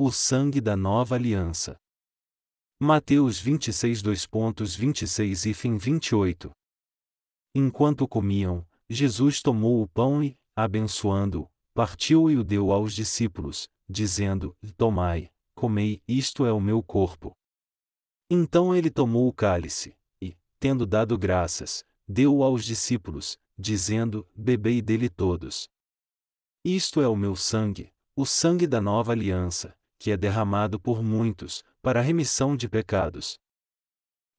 o sangue da nova aliança. Mateus 26 2.26 e fim 28. Enquanto comiam, Jesus tomou o pão e, abençoando-o, partiu e o deu aos discípulos, dizendo: Tomai, comei, isto é o meu corpo. Então ele tomou o cálice, e, tendo dado graças, deu-o aos discípulos, dizendo: Bebei dele todos. Isto é o meu sangue, o sangue da nova aliança, que é derramado por muitos, para a remissão de pecados.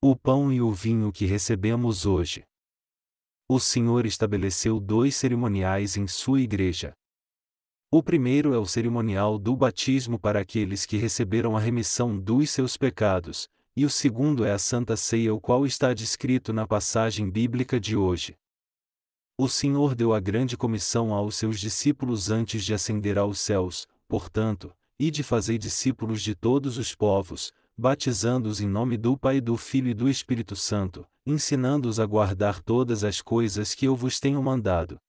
O pão e o vinho que recebemos hoje. O Senhor estabeleceu dois cerimoniais em sua igreja. O primeiro é o cerimonial do batismo para aqueles que receberam a remissão dos seus pecados, e o segundo é a Santa Ceia, o qual está descrito na passagem bíblica de hoje. O Senhor deu a grande comissão aos seus discípulos antes de ascender aos céus, portanto, e de fazer discípulos de todos os povos, batizando-os em nome do Pai, do Filho e do Espírito Santo, ensinando-os a guardar todas as coisas que eu vos tenho mandado.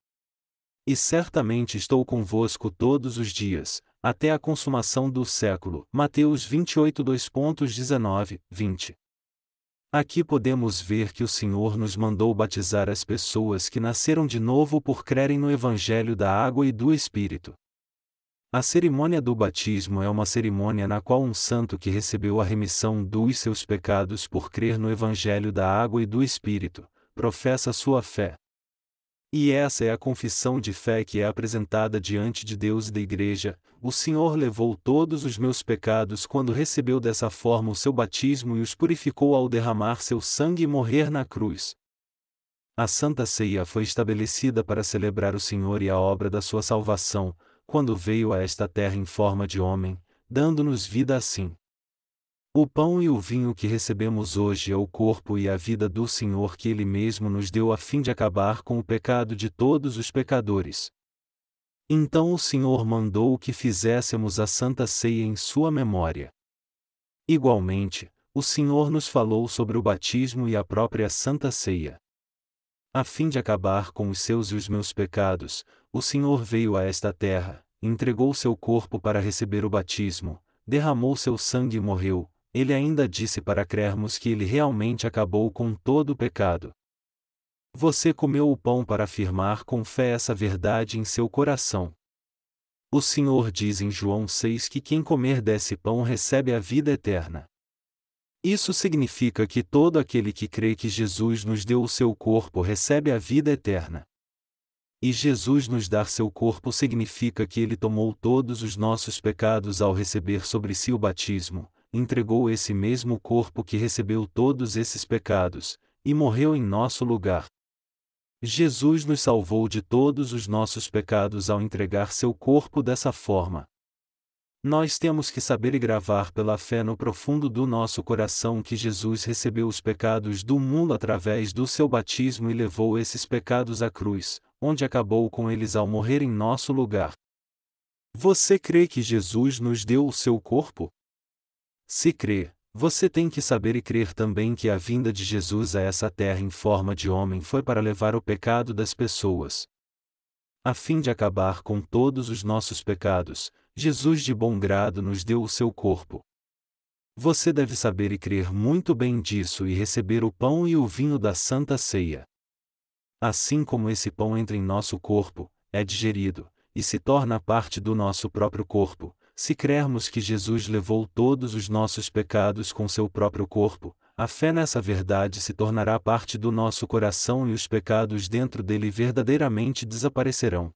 E certamente estou convosco todos os dias, até a consumação do século. Mateus 28 2.19, 20. Aqui podemos ver que o Senhor nos mandou batizar as pessoas que nasceram de novo por crerem no Evangelho da água e do Espírito. A cerimônia do batismo é uma cerimônia na qual um santo que recebeu a remissão dos seus pecados por crer no Evangelho da água e do Espírito, professa sua fé. E essa é a confissão de fé que é apresentada diante de Deus e da Igreja. O Senhor levou todos os meus pecados quando recebeu dessa forma o seu batismo e os purificou ao derramar seu sangue e morrer na cruz. A Santa Ceia foi estabelecida para celebrar o Senhor e a obra da sua salvação, quando veio a esta terra em forma de homem, dando-nos vida assim. O pão e o vinho que recebemos hoje é o corpo e a vida do Senhor que Ele mesmo nos deu a fim de acabar com o pecado de todos os pecadores. Então o Senhor mandou que fizéssemos a Santa Ceia em Sua memória. Igualmente, o Senhor nos falou sobre o batismo e a própria Santa Ceia. A fim de acabar com os seus e os meus pecados, o Senhor veio a esta terra, entregou seu corpo para receber o batismo, derramou seu sangue e morreu. Ele ainda disse para crermos que ele realmente acabou com todo o pecado. Você comeu o pão para afirmar com fé essa verdade em seu coração. O Senhor diz em João 6 que quem comer desse pão recebe a vida eterna. Isso significa que todo aquele que crê que Jesus nos deu o seu corpo recebe a vida eterna. E Jesus nos dar seu corpo significa que ele tomou todos os nossos pecados ao receber sobre si o batismo, entregou esse mesmo corpo que recebeu todos esses pecados, e morreu em nosso lugar. Jesus nos salvou de todos os nossos pecados ao entregar seu corpo dessa forma. Nós temos que saber e gravar pela fé no profundo do nosso coração que Jesus recebeu os pecados do mundo através do seu batismo e levou esses pecados à cruz, onde acabou com eles ao morrer em nosso lugar. Você crê que Jesus nos deu o seu corpo? Se crê, você tem que saber e crer também que a vinda de Jesus a essa terra em forma de homem foi para levar o pecado das pessoas. A fim de acabar com todos os nossos pecados, Jesus de bom grado nos deu o seu corpo. Você deve saber e crer muito bem disso e receber o pão e o vinho da Santa Ceia. Assim como esse pão entra em nosso corpo, é digerido, e se torna parte do nosso próprio corpo, se crermos que Jesus levou todos os nossos pecados com seu próprio corpo, a fé nessa verdade se tornará parte do nosso coração e os pecados dentro dele verdadeiramente desaparecerão.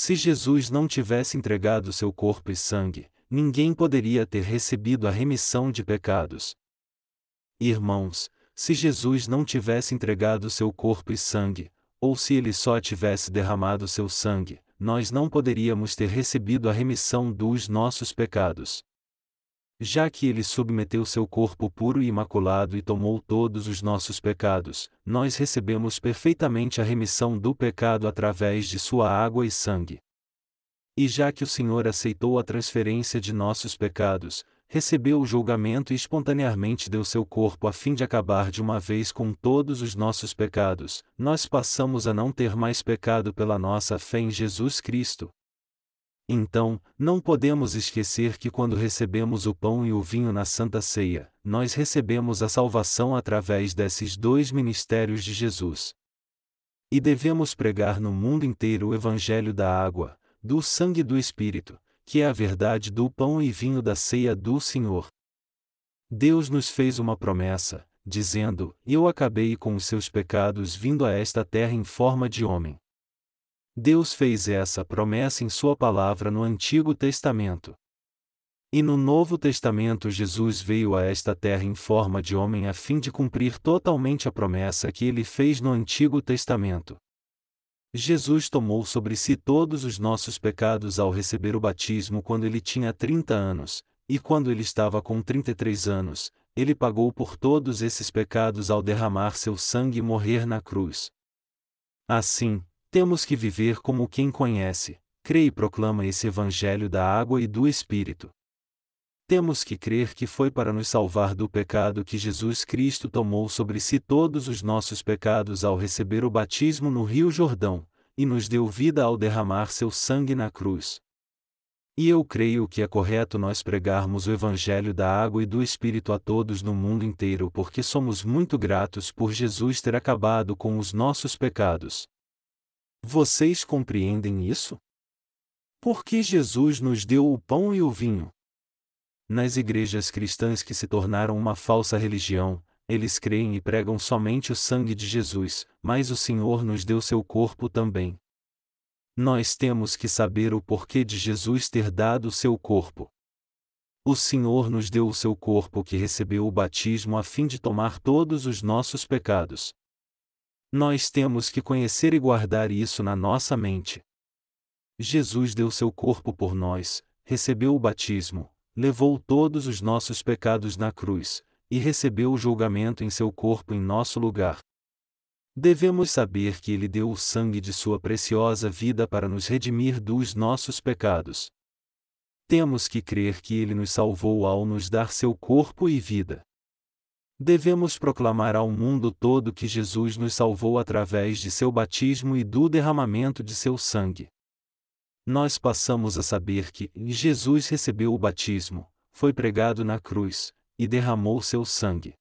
Se Jesus não tivesse entregado seu corpo e sangue, ninguém poderia ter recebido a remissão de pecados. Irmãos, se Jesus não tivesse entregado seu corpo e sangue, ou se ele só tivesse derramado seu sangue, nós não poderíamos ter recebido a remissão dos nossos pecados. Já que ele submeteu seu corpo puro e imaculado e tomou todos os nossos pecados, nós recebemos perfeitamente a remissão do pecado através de sua água e sangue. E já que o Senhor aceitou a transferência de nossos pecados, recebeu o julgamento e espontaneamente deu seu corpo a fim de acabar de uma vez com todos os nossos pecados, nós passamos a não ter mais pecado pela nossa fé em Jesus Cristo. Então, não podemos esquecer que quando recebemos o pão e o vinho na Santa Ceia, nós recebemos a salvação através desses dois ministérios de Jesus. E devemos pregar no mundo inteiro o Evangelho da água, do sangue e do Espírito, que é a verdade do pão e vinho da ceia do Senhor. Deus nos fez uma promessa, dizendo: Eu acabei com os seus pecados vindo a esta terra em forma de homem. Deus fez essa promessa em Sua palavra no Antigo Testamento. E no Novo Testamento Jesus veio a esta terra em forma de homem a fim de cumprir totalmente a promessa que ele fez no Antigo Testamento. Jesus tomou sobre si todos os nossos pecados ao receber o batismo quando ele tinha 30 anos, e quando ele estava com 33 anos, ele pagou por todos esses pecados ao derramar seu sangue e morrer na cruz. Assim, temos que viver como quem conhece, crê e proclama esse Evangelho da água e do Espírito. Temos que crer que foi para nos salvar do pecado que Jesus Cristo tomou sobre si todos os nossos pecados ao receber o batismo no Rio Jordão, e nos deu vida ao derramar seu sangue na cruz. E eu creio que é correto nós pregarmos o Evangelho da água e do Espírito a todos no mundo inteiro porque somos muito gratos por Jesus ter acabado com os nossos pecados. Vocês compreendem isso? Porque Jesus nos deu o pão e o vinho. Nas igrejas cristãs que se tornaram uma falsa religião, eles creem e pregam somente o sangue de Jesus, mas o Senhor nos deu seu corpo também. Nós temos que saber o porquê de Jesus ter dado seu corpo. O Senhor nos deu o seu corpo que recebeu o batismo a fim de tomar todos os nossos pecados. Nós temos que conhecer e guardar isso na nossa mente. Jesus deu seu corpo por nós, recebeu o batismo, levou todos os nossos pecados na cruz, e recebeu o julgamento em seu corpo em nosso lugar. Devemos saber que Ele deu o sangue de Sua preciosa vida para nos redimir dos nossos pecados. Temos que crer que Ele nos salvou ao nos dar seu corpo e vida. Devemos proclamar ao mundo todo que Jesus nos salvou através de seu batismo e do derramamento de seu sangue. Nós passamos a saber que Jesus recebeu o batismo, foi pregado na cruz, e derramou seu sangue.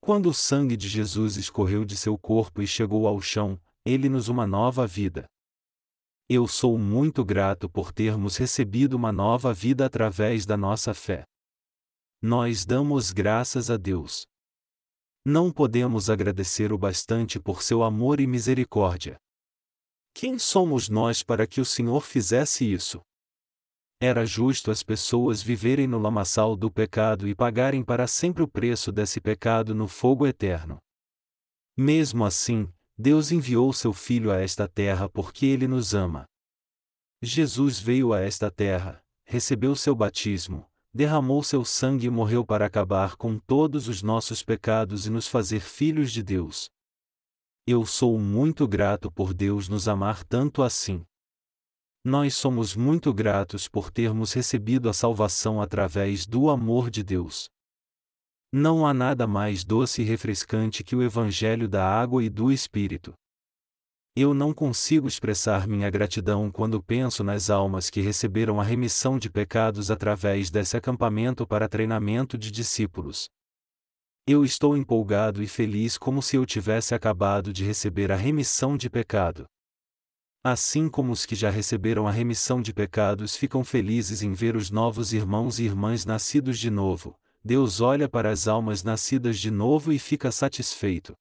Quando o sangue de Jesus escorreu de seu corpo e chegou ao chão, ele nos uma nova vida. Eu sou muito grato por termos recebido uma nova vida através da nossa fé. Nós damos graças a Deus. Não podemos agradecer o bastante por seu amor e misericórdia. Quem somos nós para que o Senhor fizesse isso? Era justo as pessoas viverem no lamaçal do pecado e pagarem para sempre o preço desse pecado no fogo eterno. Mesmo assim, Deus enviou seu Filho a esta terra porque ele nos ama. Jesus veio a esta terra, recebeu seu batismo, derramou seu sangue e morreu para acabar com todos os nossos pecados e nos fazer filhos de Deus. Eu sou muito grato por Deus nos amar tanto assim. Nós somos muito gratos por termos recebido a salvação através do amor de Deus. Não há nada mais doce e refrescante que o Evangelho da água e do Espírito. Eu não consigo expressar minha gratidão quando penso nas almas que receberam a remissão de pecados através desse acampamento para treinamento de discípulos. Eu estou empolgado e feliz como se eu tivesse acabado de receber a remissão de pecado. Assim como os que já receberam a remissão de pecados ficam felizes em ver os novos irmãos e irmãs nascidos de novo, Deus olha para as almas nascidas de novo e fica satisfeito.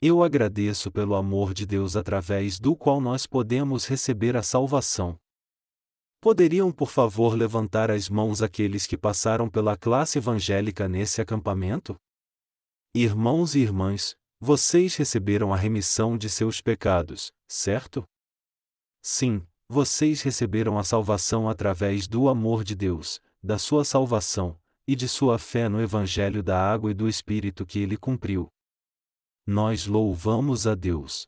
Eu agradeço pelo amor de Deus através do qual nós podemos receber a salvação. Poderiam, por favor, levantar as mãos aqueles que passaram pela classe evangélica nesse acampamento? Irmãos e irmãs, vocês receberam a remissão de seus pecados, certo? Sim, vocês receberam a salvação através do amor de Deus, da sua salvação, e de sua fé no Evangelho da água e do Espírito que ele cumpriu nós louvamos a Deus.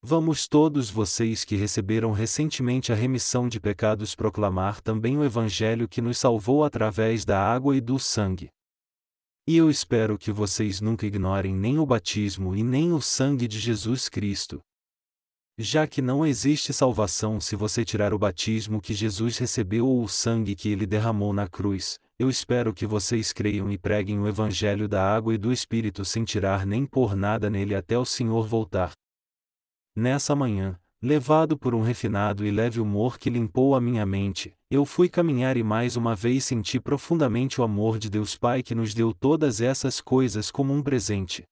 Vamos todos vocês que receberam recentemente a remissão de pecados proclamar também o Evangelho que nos salvou através da água e do sangue. E eu espero que vocês nunca ignorem nem o batismo e nem o sangue de Jesus Cristo. Já que não existe salvação se você tirar o batismo que Jesus recebeu ou o sangue que ele derramou na cruz, eu espero que vocês creiam e preguem o Evangelho da água e do Espírito sem tirar nem pôr nada nele até o Senhor voltar. Nessa manhã, levado por um refinado e leve humor que limpou a minha mente, eu fui caminhar e mais uma vez senti profundamente o amor de Deus Pai que nos deu todas essas coisas como um presente.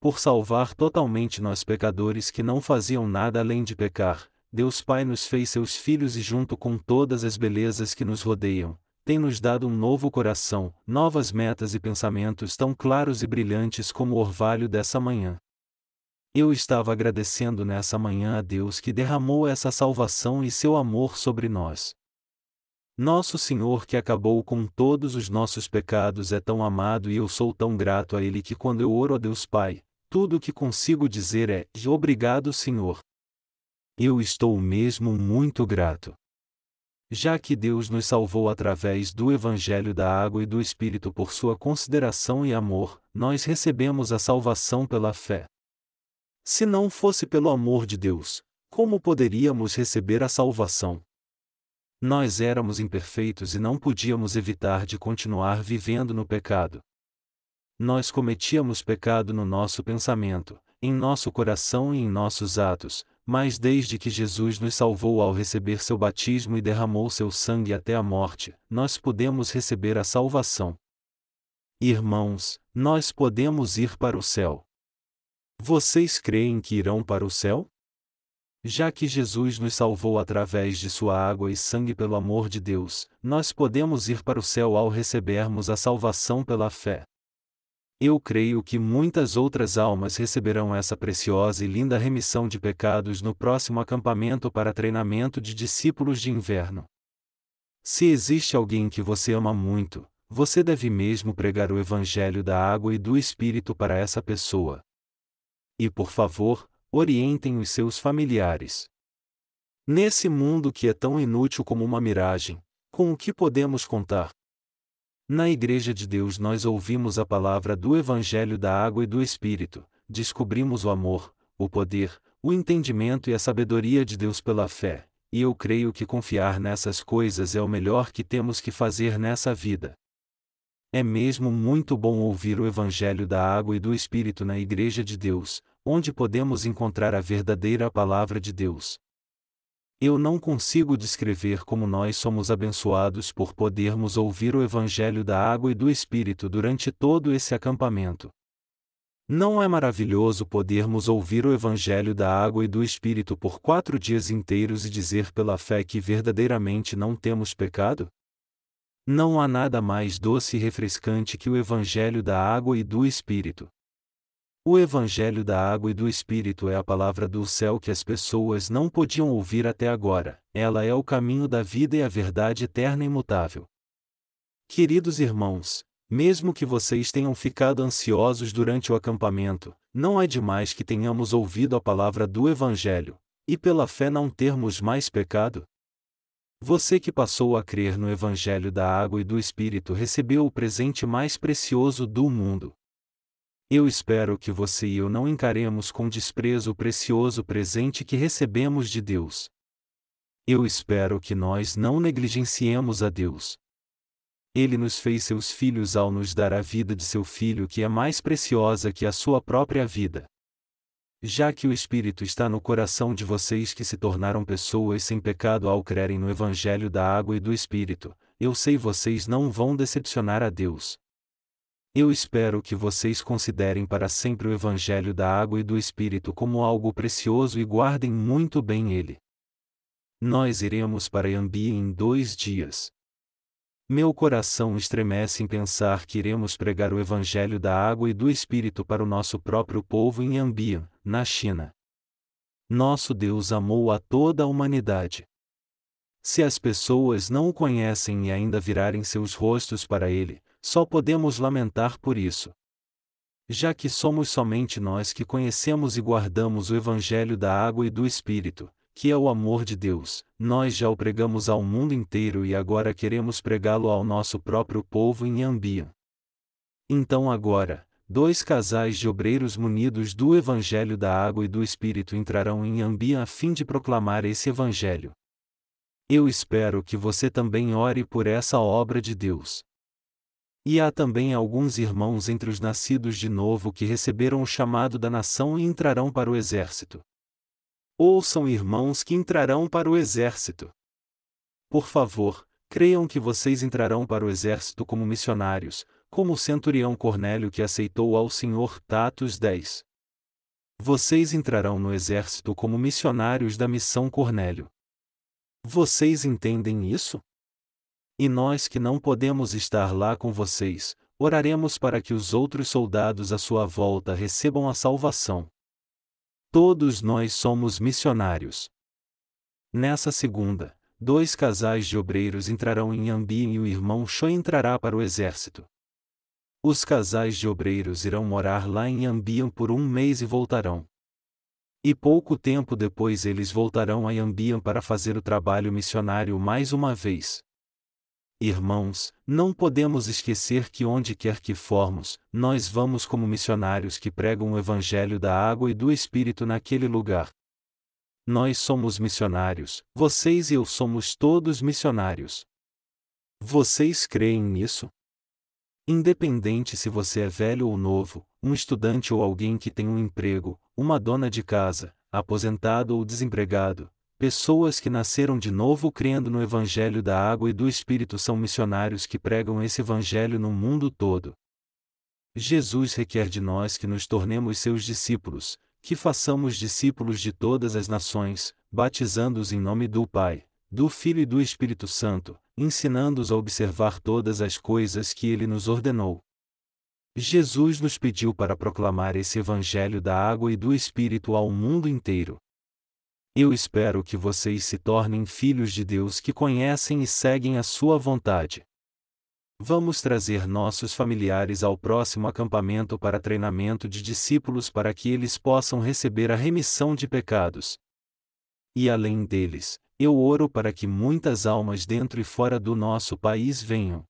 Por salvar totalmente nós pecadores que não faziam nada além de pecar, Deus Pai nos fez seus filhos e, junto com todas as belezas que nos rodeiam, tem nos dado um novo coração, novas metas e pensamentos tão claros e brilhantes como o orvalho dessa manhã. Eu estava agradecendo nessa manhã a Deus que derramou essa salvação e seu amor sobre nós. Nosso Senhor que acabou com todos os nossos pecados é tão amado e eu sou tão grato a Ele que quando eu oro a Deus Pai, tudo o que consigo dizer é: Obrigado, Senhor. Eu estou mesmo muito grato. Já que Deus nos salvou através do Evangelho da Água e do Espírito por sua consideração e amor, nós recebemos a salvação pela fé. Se não fosse pelo amor de Deus, como poderíamos receber a salvação? Nós éramos imperfeitos e não podíamos evitar de continuar vivendo no pecado. Nós cometíamos pecado no nosso pensamento, em nosso coração e em nossos atos, mas desde que Jesus nos salvou ao receber seu batismo e derramou seu sangue até a morte, nós podemos receber a salvação. Irmãos, nós podemos ir para o céu. Vocês creem que irão para o céu? Já que Jesus nos salvou através de sua água e sangue pelo amor de Deus, nós podemos ir para o céu ao recebermos a salvação pela fé. Eu creio que muitas outras almas receberão essa preciosa e linda remissão de pecados no próximo acampamento para treinamento de discípulos de inverno. Se existe alguém que você ama muito, você deve mesmo pregar o Evangelho da água e do Espírito para essa pessoa. E por favor, orientem os seus familiares. Nesse mundo que é tão inútil como uma miragem, com o que podemos contar? Na Igreja de Deus nós ouvimos a palavra do Evangelho da Água e do Espírito, descobrimos o amor, o poder, o entendimento e a sabedoria de Deus pela fé, e eu creio que confiar nessas coisas é o melhor que temos que fazer nessa vida. É mesmo muito bom ouvir o Evangelho da Água e do Espírito na Igreja de Deus, onde podemos encontrar a verdadeira Palavra de Deus. Eu não consigo descrever como nós somos abençoados por podermos ouvir o Evangelho da Água e do Espírito durante todo esse acampamento. Não é maravilhoso podermos ouvir o Evangelho da Água e do Espírito por quatro dias inteiros e dizer pela fé que verdadeiramente não temos pecado? Não há nada mais doce e refrescante que o Evangelho da Água e do Espírito. O Evangelho da Água e do Espírito é a palavra do céu que as pessoas não podiam ouvir até agora, ela é o caminho da vida e a verdade eterna e imutável. Queridos irmãos, mesmo que vocês tenham ficado ansiosos durante o acampamento, não é demais que tenhamos ouvido a palavra do Evangelho, e pela fé não termos mais pecado? Você que passou a crer no Evangelho da Água e do Espírito recebeu o presente mais precioso do mundo. Eu espero que você e eu não encaremos com desprezo o precioso presente que recebemos de Deus. Eu espero que nós não negligenciemos a Deus. Ele nos fez seus filhos ao nos dar a vida de seu filho que é mais preciosa que a sua própria vida. Já que o Espírito está no coração de vocês que se tornaram pessoas sem pecado ao crerem no Evangelho da Água e do Espírito, eu sei vocês não vão decepcionar a Deus. Eu espero que vocês considerem para sempre o Evangelho da Água e do Espírito como algo precioso e guardem muito bem ele. Nós iremos para Yambi em dois dias. Meu coração estremece em pensar que iremos pregar o Evangelho da Água e do Espírito para o nosso próprio povo em Yambi, na China. Nosso Deus amou a toda a humanidade. Se as pessoas não o conhecem e ainda virarem seus rostos para ele, só podemos lamentar por isso. Já que somos somente nós que conhecemos e guardamos o Evangelho da água e do Espírito, que é o amor de Deus, nós já o pregamos ao mundo inteiro e agora queremos pregá-lo ao nosso próprio povo em Ambia. Então agora, dois casais de obreiros munidos do Evangelho da Água e do Espírito entrarão em Ambia a fim de proclamar esse Evangelho. Eu espero que você também ore por essa obra de Deus. E há também alguns irmãos entre os nascidos de novo que receberam o chamado da nação e entrarão para o exército. Ouçam irmãos que entrarão para o exército. Por favor, creiam que vocês entrarão para o exército como missionários, como o centurião Cornélio que aceitou ao Senhor Tatos 10. Vocês entrarão no exército como missionários da missão Cornélio. Vocês entendem isso? E nós que não podemos estar lá com vocês, oraremos para que os outros soldados à sua volta recebam a salvação. Todos nós somos missionários. Nessa segunda, dois casais de obreiros entrarão em Ambi e o irmão Sho entrará para o exército. Os casais de obreiros irão morar lá em Ambian por um mês e voltarão. E pouco tempo depois eles voltarão a Ambian para fazer o trabalho missionário mais uma vez. Irmãos, não podemos esquecer que onde quer que formos, nós vamos como missionários que pregam o Evangelho da água e do Espírito naquele lugar. Nós somos missionários, vocês e eu somos todos missionários. Vocês creem nisso? Independente se você é velho ou novo, um estudante ou alguém que tem um emprego, uma dona de casa, aposentado ou desempregado, pessoas que nasceram de novo crendo no Evangelho da Água e do Espírito são missionários que pregam esse Evangelho no mundo todo. Jesus requer de nós que nos tornemos seus discípulos, que façamos discípulos de todas as nações, batizando-os em nome do Pai, do Filho e do Espírito Santo, ensinando-os a observar todas as coisas que ele nos ordenou. Jesus nos pediu para proclamar esse Evangelho da água e do Espírito ao mundo inteiro. Eu espero que vocês se tornem filhos de Deus que conhecem e seguem a Sua vontade. Vamos trazer nossos familiares ao próximo acampamento para treinamento de discípulos para que eles possam receber a remissão de pecados. E além deles, eu oro para que muitas almas dentro e fora do nosso país venham.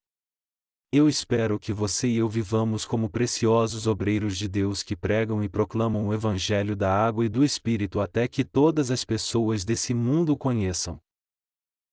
Eu espero que você e eu vivamos como preciosos obreiros de Deus que pregam e proclamam o Evangelho da água e do Espírito até que todas as pessoas desse mundo conheçam.